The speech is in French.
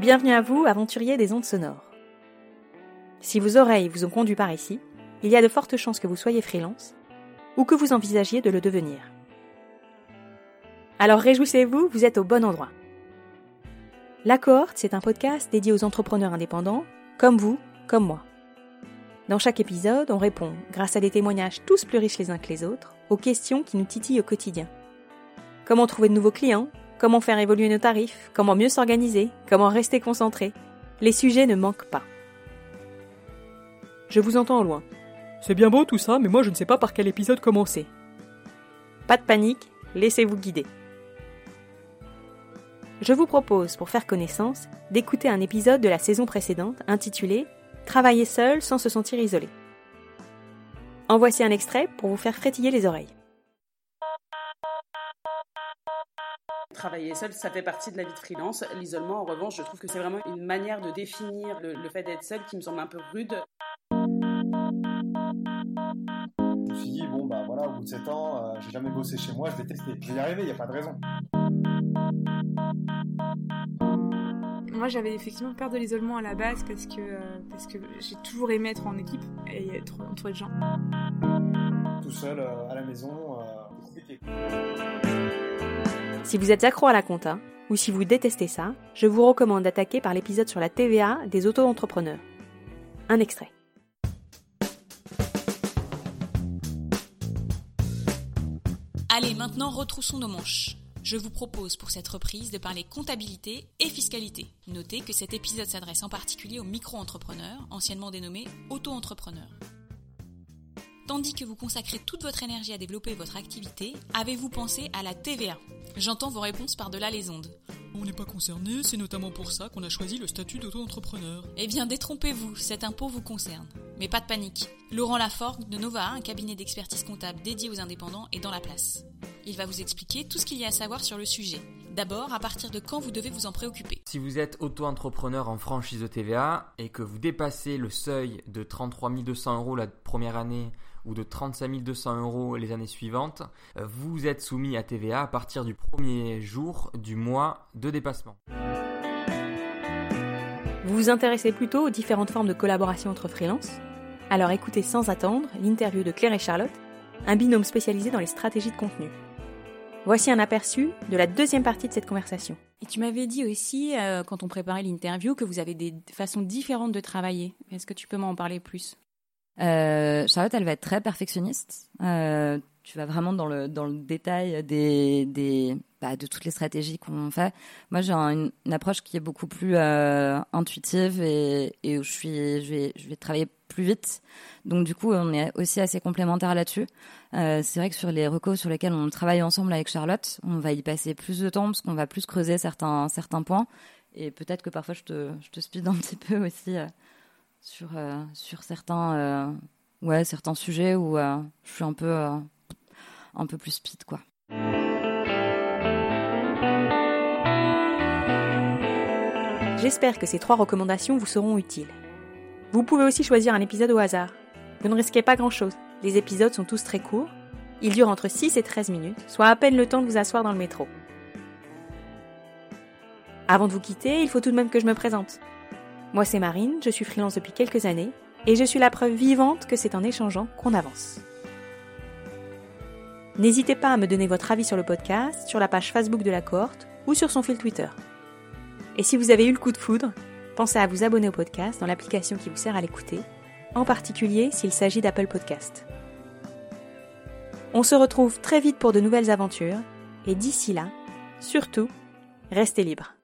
Bienvenue à vous, aventuriers des ondes sonores. Si vos oreilles vous ont conduit par ici, il y a de fortes chances que vous soyez freelance ou que vous envisagiez de le devenir. Alors réjouissez-vous, vous êtes au bon endroit. La cohorte, c'est un podcast dédié aux entrepreneurs indépendants, comme vous, comme moi. Dans chaque épisode, on répond, grâce à des témoignages tous plus riches les uns que les autres, aux questions qui nous titillent au quotidien. Comment trouver de nouveaux clients? Comment faire évoluer nos tarifs? Comment mieux s'organiser? Comment rester concentré? Les sujets ne manquent pas. Je vous entends au loin. C'est bien beau tout ça, mais moi je ne sais pas par quel épisode commencer. Pas de panique, laissez-vous guider. Je vous propose, pour faire connaissance, d'écouter un épisode de la saison précédente intitulé Travailler seul sans se sentir isolé. En voici un extrait pour vous faire frétiller les oreilles. Travailler seul, ça fait partie de la vie de freelance. L'isolement, en revanche, je trouve que c'est vraiment une manière de définir le, le fait d'être seul qui me semble un peu rude. Je me suis dit, bon, bah voilà, au bout de 7 ans, euh, j'ai jamais bossé chez moi, je vais tester. Je vais y arriver, il n'y a pas de raison. Moi, j'avais effectivement peur de l'isolement à la base parce que, euh, parce que j'ai toujours aimé être en équipe et être entouré de gens. Tout seul euh, à la maison, euh, c'est compliqué. Si vous êtes accro à la compta, ou si vous détestez ça, je vous recommande d'attaquer par l'épisode sur la TVA des auto-entrepreneurs. Un extrait. Allez, maintenant retroussons nos manches. Je vous propose pour cette reprise de parler comptabilité et fiscalité. Notez que cet épisode s'adresse en particulier aux micro-entrepreneurs, anciennement dénommés auto-entrepreneurs. Tandis que vous consacrez toute votre énergie à développer votre activité, avez-vous pensé à la TVA J'entends vos réponses par-delà les ondes. On n'est pas concerné, c'est notamment pour ça qu'on a choisi le statut d'auto-entrepreneur. Eh bien, détrompez-vous, cet impôt vous concerne. Mais pas de panique. Laurent Laforgue de Nova, un cabinet d'expertise comptable dédié aux indépendants, est dans la place. Il va vous expliquer tout ce qu'il y a à savoir sur le sujet. D'abord, à partir de quand vous devez vous en préoccuper? Si vous êtes auto-entrepreneur en franchise de TVA et que vous dépassez le seuil de 33 200 euros la première année ou de 35 200 euros les années suivantes, euh, vous êtes soumis à TVA à partir du premier jour du mois de dépassement. Vous vous intéressez plutôt aux différentes formes de collaboration entre freelance Alors écoutez sans attendre l'interview de Claire et Charlotte, un binôme spécialisé dans les stratégies de contenu. Voici un aperçu de la deuxième partie de cette conversation. Et tu m'avais dit aussi, euh, quand on préparait l'interview, que vous avez des façons différentes de travailler. Est-ce que tu peux m'en parler plus? Euh, Charlotte, elle va être très perfectionniste. Euh, tu vas vraiment dans le dans le détail des des bah, de toutes les stratégies qu'on fait. Moi, j'ai un- une, approche qui est beaucoup plus euh, intuitive et où je suis je vais je vais travailler plus vite. Donc du coup, on est aussi assez complémentaires là-dessus. C'est vrai que sur les recos sur lesquels on travaille ensemble avec Charlotte, on va y passer plus de temps parce qu'on va plus creuser certains certains points. Et peut-être que parfois je te je te speed un petit peu aussi sur euh, euh, certains sujets où euh, je suis un peu un peu plus speed quoi. J'espère que ces trois recommandations vous seront utiles. Vous pouvez aussi choisir un épisode au hasard. Vous ne risquez pas grand-chose. Les épisodes sont tous très courts. Ils durent entre 6 et 13 minutes, soit à peine le temps de vous asseoir dans le métro. Avant de vous quitter, il faut tout de même que je me présente. Moi, c'est Marine, je suis freelance depuis quelques années, et je suis la preuve vivante que c'est en échangeant qu'on avance. N'hésitez pas à me donner votre avis sur le podcast, sur la page Facebook de la cohorte ou sur son fil Twitter. Et si vous avez eu le coup de foudre, pensez à vous abonner au podcast dans l'application qui vous sert à l'écouter, en particulier s'il s'agit d'Apple Podcast. On se retrouve très vite pour de nouvelles aventures, et d'ici là, surtout, restez libres.